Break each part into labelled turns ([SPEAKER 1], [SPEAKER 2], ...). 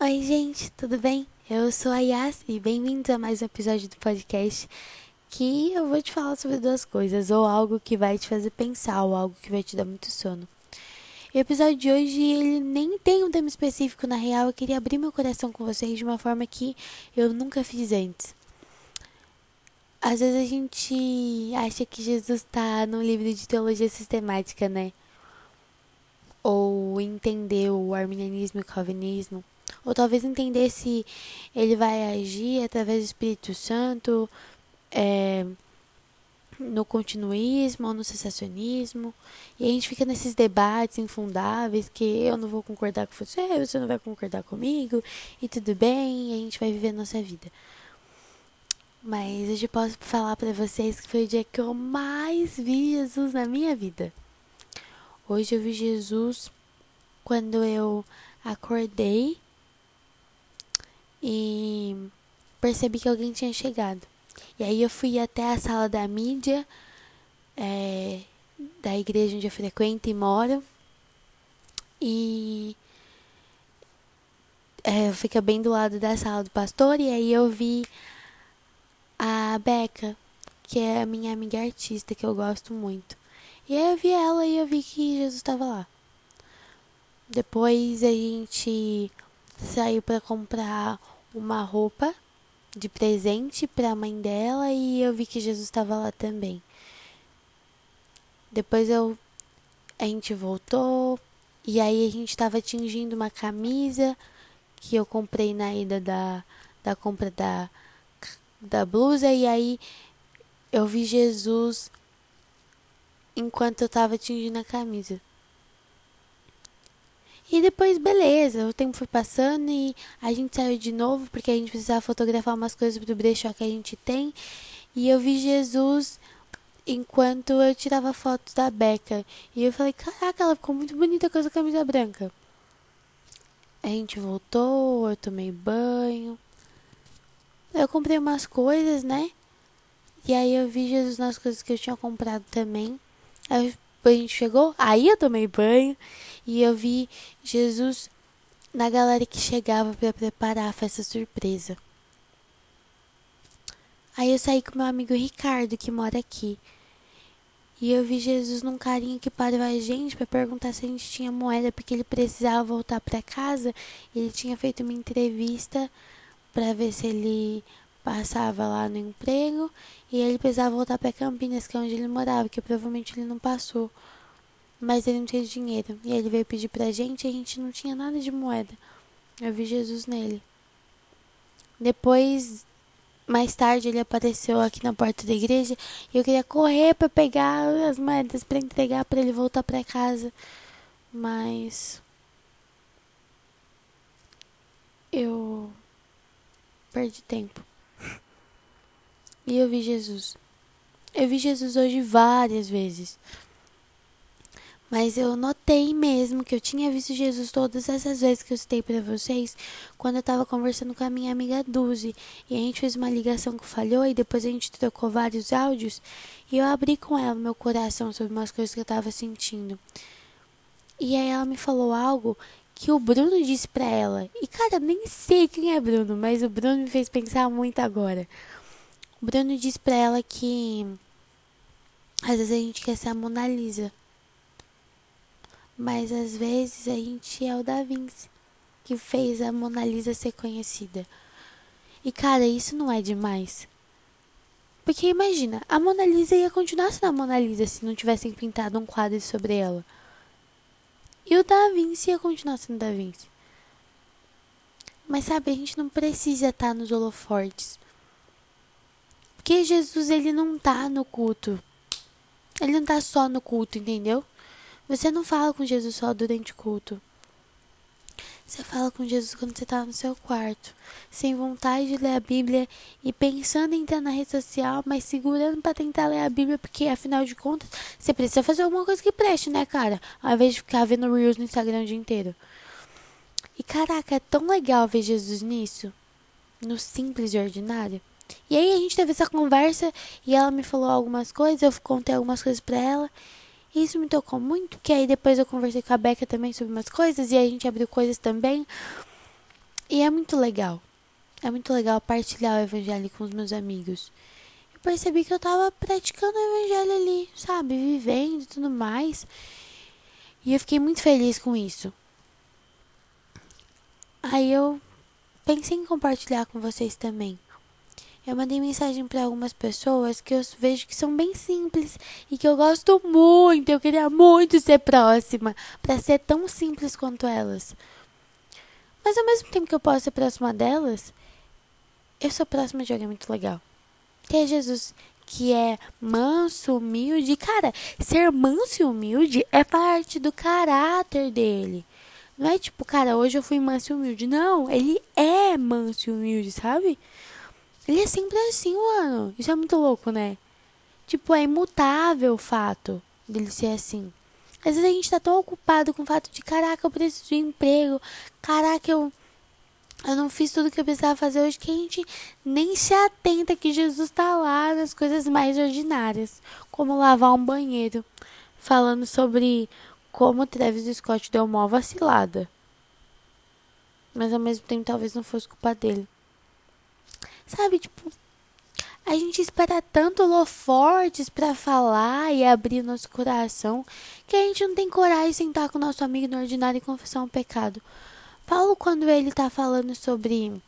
[SPEAKER 1] Oi, gente, tudo bem? Eu sou a Yas e bem-vindos a mais um episódio do podcast que eu vou te falar sobre duas coisas, ou algo que vai te fazer pensar, ou algo que vai te dar muito sono. O episódio de hoje, ele nem tem um tema específico, na real, eu queria abrir meu coração com vocês de uma forma que eu nunca fiz antes. Às vezes a gente acha que Jesus está no livro de teologia sistemática, né? Ou entender o arminianismo e o calvinismo ou talvez entender se ele vai agir através do Espírito Santo é, no continuismo ou no cessacionismo. E a gente fica nesses debates infundáveis que eu não vou concordar com você, você não vai concordar comigo, e tudo bem, e a gente vai viver a nossa vida. Mas hoje eu posso falar para vocês que foi o dia que eu mais vi Jesus na minha vida. Hoje eu vi Jesus quando eu acordei e percebi que alguém tinha chegado. E aí eu fui até a sala da mídia é, da igreja onde eu frequento e moro. E é, fica bem do lado da sala do pastor. E aí eu vi a Beca, que é a minha amiga artista, que eu gosto muito. E aí eu vi ela e eu vi que Jesus estava lá. Depois a gente saiu para comprar uma roupa de presente para a mãe dela e eu vi que Jesus estava lá também. Depois eu a gente voltou e aí a gente estava tingindo uma camisa que eu comprei na ida da, da compra da, da blusa e aí eu vi Jesus enquanto eu estava tingindo a camisa. E depois, beleza, o tempo foi passando e a gente saiu de novo porque a gente precisava fotografar umas coisas do brechó que a gente tem. E eu vi Jesus enquanto eu tirava fotos da Beca. E eu falei, caraca, ela ficou muito bonita com essa camisa branca. A gente voltou, eu tomei banho. Eu comprei umas coisas, né? E aí eu vi Jesus nas coisas que eu tinha comprado também. Aí a gente chegou, aí eu tomei banho e eu vi Jesus na galera que chegava para preparar a festa surpresa. Aí eu saí com meu amigo Ricardo, que mora aqui. E eu vi Jesus num carinha que parou a gente para perguntar se a gente tinha moeda, porque ele precisava voltar para casa. Ele tinha feito uma entrevista para ver se ele passava lá no emprego e ele precisava voltar para Campinas, que é onde ele morava, que provavelmente ele não passou. Mas ele não tinha dinheiro. E ele veio pedir pra gente e a gente não tinha nada de moeda. Eu vi Jesus nele. Depois, mais tarde, ele apareceu aqui na porta da igreja e eu queria correr para pegar as moedas para entregar para ele voltar para casa. Mas eu perdi tempo. E eu vi Jesus. Eu vi Jesus hoje várias vezes. Mas eu notei mesmo que eu tinha visto Jesus todas essas vezes que eu citei para vocês, quando eu estava conversando com a minha amiga Duzi. E a gente fez uma ligação que falhou e depois a gente trocou vários áudios. E eu abri com ela meu coração sobre umas coisas que eu estava sentindo. E aí ela me falou algo que o Bruno disse para ela. E cara, nem sei quem é Bruno, mas o Bruno me fez pensar muito agora. O Bruno disse pra ela que às vezes a gente quer ser a Mona Lisa. Mas às vezes a gente é o Da Vinci que fez a Mona Lisa ser conhecida. E cara, isso não é demais. Porque imagina, a Mona Lisa ia continuar sendo a Mona Lisa se não tivessem pintado um quadro sobre ela. E o Da Vinci ia continuar sendo Da Vinci. Mas sabe, a gente não precisa estar nos holofortes. Porque Jesus ele não tá no culto. Ele não tá só no culto, entendeu? Você não fala com Jesus só durante o culto. Você fala com Jesus quando você está no seu quarto, sem vontade de ler a Bíblia e pensando em entrar na rede social, mas segurando para tentar ler a Bíblia, porque afinal de contas você precisa fazer alguma coisa que preste, né, cara? Ao invés de ficar vendo Reels no Instagram o dia inteiro. E caraca, é tão legal ver Jesus nisso, no simples e ordinário. E aí a gente teve essa conversa e ela me falou algumas coisas, eu contei algumas coisas para ela. E isso me tocou muito, que aí depois eu conversei com a Beca também sobre umas coisas e a gente abriu coisas também. E é muito legal. É muito legal partilhar o evangelho com os meus amigos. Eu percebi que eu tava praticando o evangelho ali, sabe? Vivendo e tudo mais. E eu fiquei muito feliz com isso. Aí eu pensei em compartilhar com vocês também. Eu mandei mensagem para algumas pessoas que eu vejo que são bem simples e que eu gosto muito. Eu queria muito ser próxima para ser tão simples quanto elas. Mas ao mesmo tempo que eu posso ser próxima delas, eu sou próxima de alguém muito legal. Que é Jesus, que é manso, humilde. Cara, ser manso e humilde é parte do caráter dele. Não é tipo, cara, hoje eu fui manso e humilde. Não, ele é manso e humilde, sabe? Ele é sempre assim, mano. Isso é muito louco, né? Tipo, é imutável o fato dele ser assim. Às vezes a gente tá tão ocupado com o fato de, caraca, eu preciso de emprego. Caraca, eu, eu não fiz tudo que eu precisava fazer hoje, que a gente nem se atenta que Jesus tá lá nas coisas mais ordinárias. Como lavar um banheiro. Falando sobre como Travis Scott deu uma vacilada. Mas ao mesmo tempo talvez não fosse culpa dele. Sabe, tipo, a gente espera tanto fortes para falar e abrir nosso coração que a gente não tem coragem de sentar com nosso amigo no ordinário e confessar um pecado. Paulo, quando ele tá falando sobre.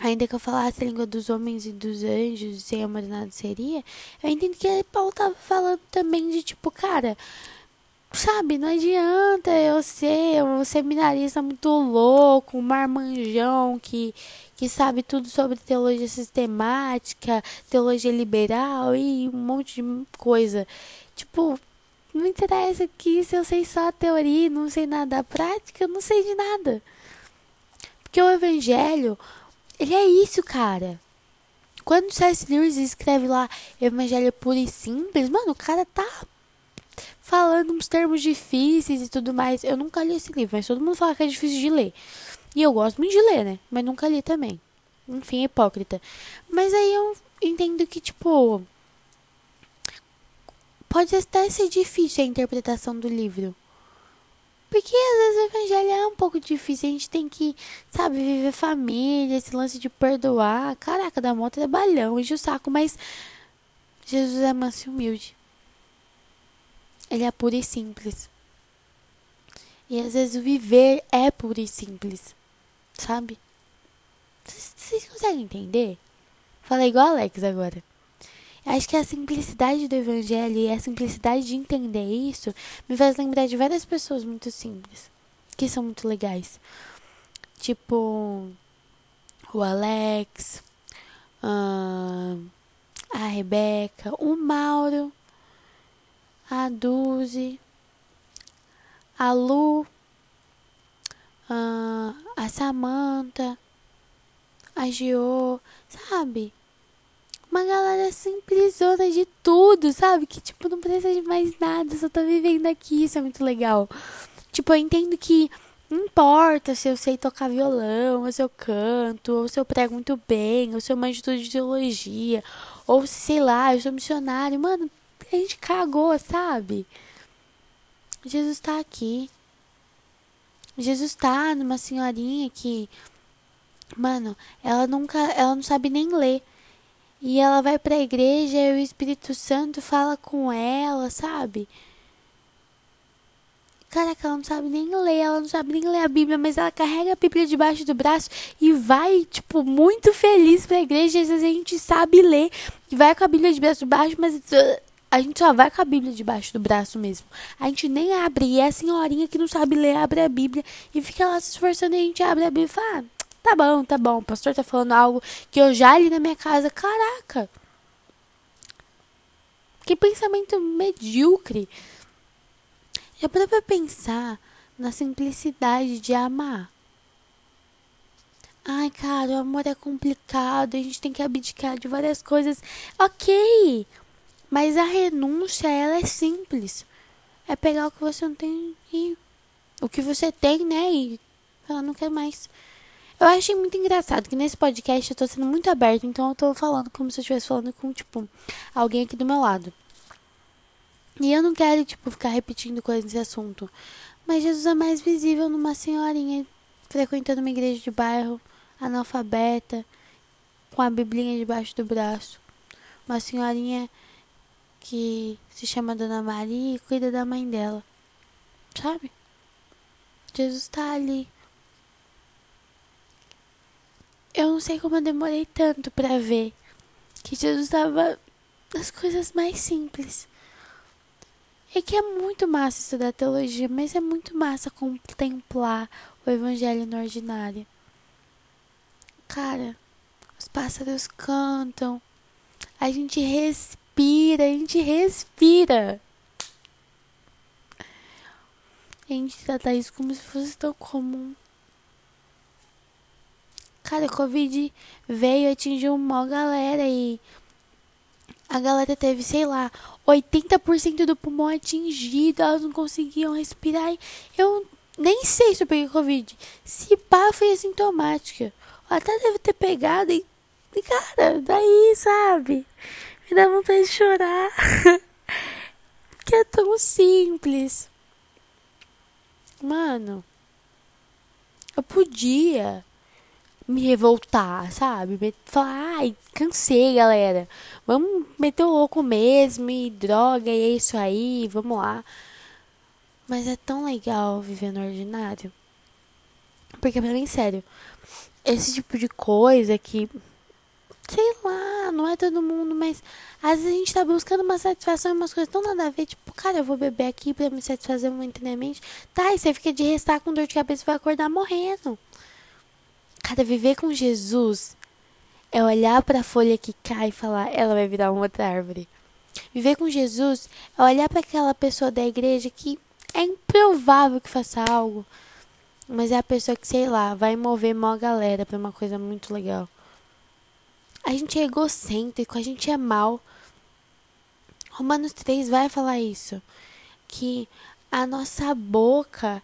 [SPEAKER 1] Ainda que eu falasse a língua dos homens e dos anjos, sem amor nada seria, eu entendo que Paulo tava falando também de tipo, cara, sabe, não adianta eu ser um seminarista muito louco, um marmanjão que, que sabe tudo sobre teologia sistemática, teologia liberal e um monte de coisa. Tipo, não interessa que se eu sei só a teoria não sei nada da prática, eu não sei de nada. Porque o evangelho, ele é isso, cara. Quando C.S. Lewis escreve lá Evangelho puro e simples, mano, o cara tá falando uns termos difíceis e tudo mais. Eu nunca li esse livro, mas todo mundo fala que é difícil de ler. E eu gosto muito de ler, né? Mas nunca li também. Enfim, é hipócrita. Mas aí eu entendo que, tipo. Pode até ser difícil a interpretação do livro. Porque às vezes o evangelho é um pouco difícil. A gente tem que, sabe, viver família, esse lance de perdoar. Caraca, dá mó trabalhão, enche o saco. Mas Jesus é manso e humilde. Ele é puro e simples. E às vezes o viver é puro e simples sabe? Vocês conseguem entender? Falei igual Alex agora. Acho que a simplicidade do evangelho e a simplicidade de entender isso me faz lembrar de várias pessoas muito simples, que são muito legais. Tipo, o Alex, a Rebeca, o Mauro, a Duzi, a Lu, uh, a Samantha, a Gio, sabe? Uma galera simplesona de tudo, sabe? Que, tipo, não precisa de mais nada, só tá vivendo aqui, isso é muito legal. Tipo, eu entendo que não importa se eu sei tocar violão, ou se eu canto, ou se eu prego muito bem, ou se eu manjo tudo de teologia, ou se, sei lá, eu sou missionário. Mano, a gente cagou, sabe? Jesus tá aqui. Jesus tá numa senhorinha que, mano, ela nunca, ela não sabe nem ler. E ela vai pra igreja e o Espírito Santo fala com ela, sabe? Caraca, ela não sabe nem ler, ela não sabe nem ler a Bíblia, mas ela carrega a Bíblia debaixo do braço e vai, tipo, muito feliz pra igreja. Às vezes a gente sabe ler e vai com a Bíblia debaixo do braço, mas a gente só vai com a Bíblia debaixo do braço mesmo. A gente nem abre. E é a senhorinha que não sabe ler abre a Bíblia e fica lá se esforçando e a gente abre a Bíblia e fala: ah, tá bom, tá bom. O pastor tá falando algo que eu já li na minha casa. Caraca! Que pensamento medíocre. Já parou pra pensar na simplicidade de amar? Ai, cara, o amor é complicado, a gente tem que abdicar de várias coisas. Ok, mas a renúncia, ela é simples. É pegar o que você não tem e o que você tem, né? E ela não quer mais. Eu achei muito engraçado que nesse podcast eu tô sendo muito aberto, então eu tô falando como se eu estivesse falando com, tipo, alguém aqui do meu lado. E eu não quero, tipo, ficar repetindo coisas nesse assunto. Mas Jesus é mais visível numa senhorinha frequentando uma igreja de bairro, analfabeta, com a biblinha debaixo do braço. Uma senhorinha que se chama Dona Maria e cuida da mãe dela. Sabe? Jesus está ali. Eu não sei como eu demorei tanto para ver que Jesus estava nas coisas mais simples. É que é muito massa estudar teologia, mas é muito massa contemplar o evangelho no ordinário. Cara, os pássaros cantam, a gente respira, a gente respira. A gente trata isso como se fosse tão comum. Cara, a Covid veio e atingiu uma galera e a galera teve, sei lá, 80% do pulmão atingido, elas não conseguiam respirar. Eu nem sei se eu peguei Covid. Se pá, foi assintomática. Até deve ter pegado e cara, daí, sabe? Me dá vontade de chorar. que é tão simples. Mano, eu podia me revoltar, sabe? Falar, ai, cansei, galera. Vamos meter o louco mesmo e droga, e é isso aí, vamos lá. Mas é tão legal viver no ordinário. Porque pra mim, sério, esse tipo de coisa que. Sei lá, não é todo mundo, mas às vezes a gente tá buscando uma satisfação e umas coisas tão nada a ver. Tipo, cara, eu vou beber aqui pra me satisfazer momentaneamente. Tá, e você fica de restar com dor de cabeça e vai acordar morrendo. Cara, viver com Jesus é olhar para a folha que cai e falar, ela vai virar uma outra árvore. Viver com Jesus é olhar para aquela pessoa da igreja que é improvável que faça algo, mas é a pessoa que, sei lá, vai mover mó galera para uma coisa muito legal. A gente é egocêntrico, a gente é mal. Romanos 3 vai falar isso. Que a nossa boca,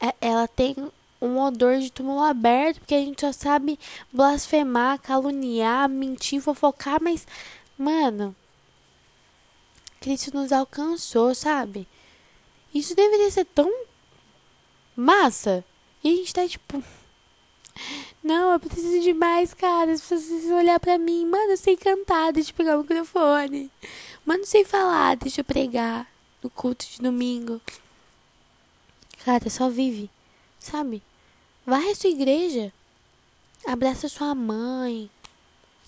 [SPEAKER 1] é, ela tem um odor de túmulo aberto, porque a gente só sabe blasfemar, caluniar, mentir, fofocar, mas, mano, Cristo nos alcançou, sabe? Isso deveria ser tão massa. E a gente tá tipo. Não, eu preciso de mais, cara. As pessoas precisam olhar pra mim. Mano, eu sei cantar, deixa eu pegar o microfone. Mano, eu sei falar, deixa eu pregar no culto de domingo. Cara, só vive, sabe? Vai à sua igreja. Abraça sua mãe.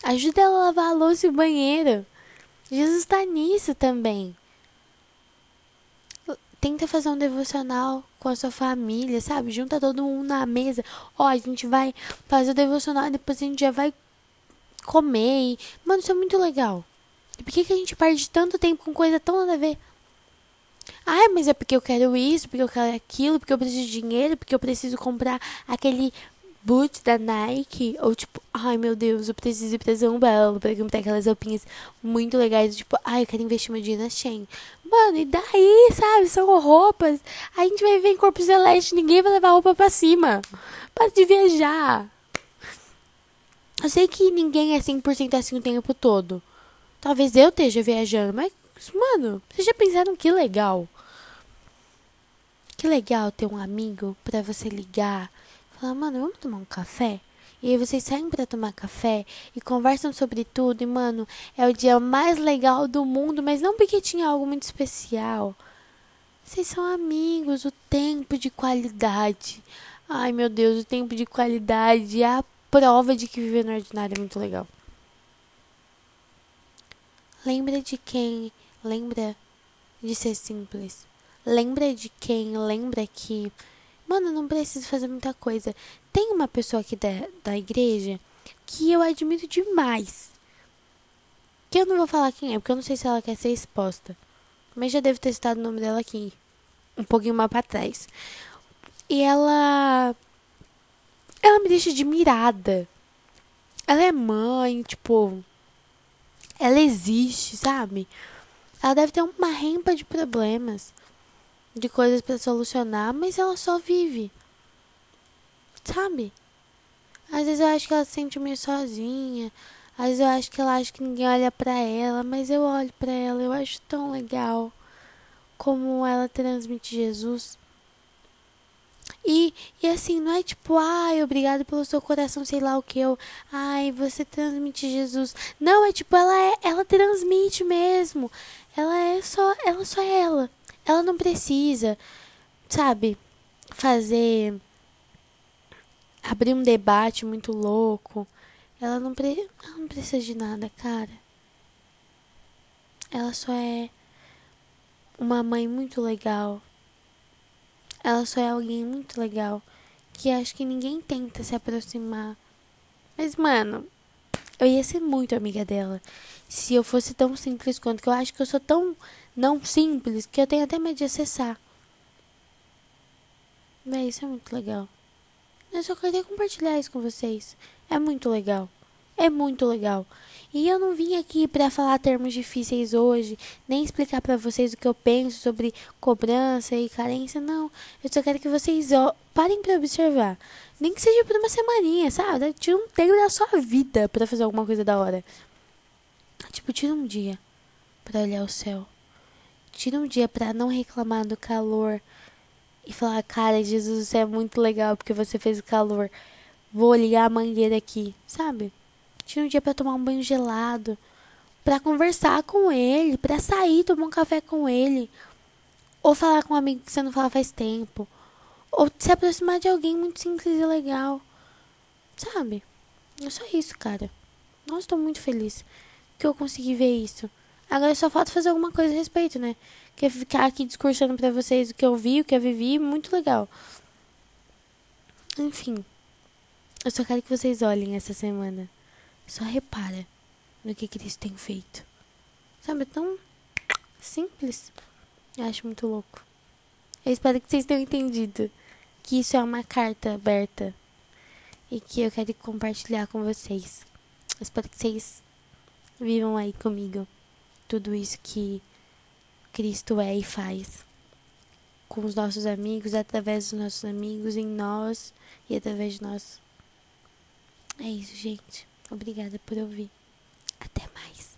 [SPEAKER 1] Ajuda ela a lavar a louça e o banheiro. Jesus está nisso também. Tenta fazer um devocional com a sua família, sabe? Junta todo mundo na mesa. Ó, a gente vai fazer o devocional e depois a gente já vai comer. Mano, isso é muito legal. E por que, que a gente perde tanto tempo com coisa tão nada a ver? Ah, mas é porque eu quero isso, porque eu quero aquilo, porque eu preciso de dinheiro, porque eu preciso comprar aquele boot da Nike. Ou tipo, ai meu Deus, eu preciso ir pra São Paulo pra comprar aquelas roupinhas muito legais. Tipo, ai, eu quero investir meu dinheiro na Shein. Mano, e daí, sabe? São roupas. A gente vai ver em corpo celeste, ninguém vai levar roupa pra cima. Para de viajar. Eu sei que ninguém é 100% assim o tempo todo. Talvez eu esteja viajando, mas Mano, vocês já pensaram que legal? Que legal ter um amigo para você ligar, falar, mano, vamos tomar um café? E aí vocês saem para tomar café e conversam sobre tudo. E, mano, é o dia mais legal do mundo, mas não porque tinha algo muito especial. Vocês são amigos, o tempo de qualidade. Ai, meu Deus, o tempo de qualidade é a prova de que viver no ordinário é muito legal. Lembra de quem Lembra de ser simples. Lembra de quem? Lembra que. Mano, não preciso fazer muita coisa. Tem uma pessoa aqui da, da igreja que eu admiro demais. Que eu não vou falar quem é, porque eu não sei se ela quer ser exposta. Mas já devo ter citado o nome dela aqui. Um pouquinho mais pra trás. E ela. Ela me deixa admirada. Ela é mãe, tipo. Ela existe, sabe? Ela deve ter uma rempa de problemas, de coisas para solucionar, mas ela só vive. Sabe? Às vezes eu acho que ela se sente meio sozinha. Às vezes eu acho que ela acha que ninguém olha para ela, mas eu olho para ela, eu acho tão legal como ela transmite Jesus. E, e assim, não é tipo, ai, obrigado pelo seu coração, sei lá o que eu. Ai, você transmite Jesus. Não, é tipo, ela é, ela transmite mesmo. Ela é só, ela só é ela. Ela não precisa, sabe, fazer abrir um debate muito louco. Ela não, pre, ela não precisa de nada, cara. Ela só é uma mãe muito legal. Ela só é alguém muito legal que acho que ninguém tenta se aproximar. Mas, mano, eu ia ser muito amiga dela se eu fosse tão simples quanto que eu acho que eu sou tão não simples que eu tenho até medo de acessar. Mas isso é muito legal. Eu só queria compartilhar isso com vocês. É muito legal. É muito legal. E eu não vim aqui para falar termos difíceis hoje, nem explicar para vocês o que eu penso sobre cobrança e carência, não. Eu só quero que vocês parem para observar. Nem que seja por uma semaninha, sabe? Tira um tempo da sua vida para fazer alguma coisa da hora. Tipo, tira um dia para olhar o céu. Tira um dia para não reclamar do calor e falar, cara, Jesus, você é muito legal porque você fez o calor. Vou ligar a mangueira aqui, sabe? Tira um dia para tomar um banho gelado, para conversar com ele, para sair, tomar um café com ele, ou falar com um amigo que você não fala faz tempo, ou se aproximar de alguém muito simples e legal. Sabe? É só isso, cara. Nossa, estou muito feliz que eu consegui ver isso. Agora só falta fazer alguma coisa a respeito, né? Que é ficar aqui discursando para vocês o que eu vi, o que eu vivi, muito legal. Enfim, eu só quero que vocês olhem essa semana. Só repara no que Cristo tem feito. Sabe, é tão simples. Eu acho muito louco. Eu espero que vocês tenham entendido que isso é uma carta aberta e que eu quero compartilhar com vocês. Eu espero que vocês vivam aí comigo tudo isso que Cristo é e faz com os nossos amigos, através dos nossos amigos, em nós e através de nós. É isso, gente. Obrigada por ouvir. Até mais.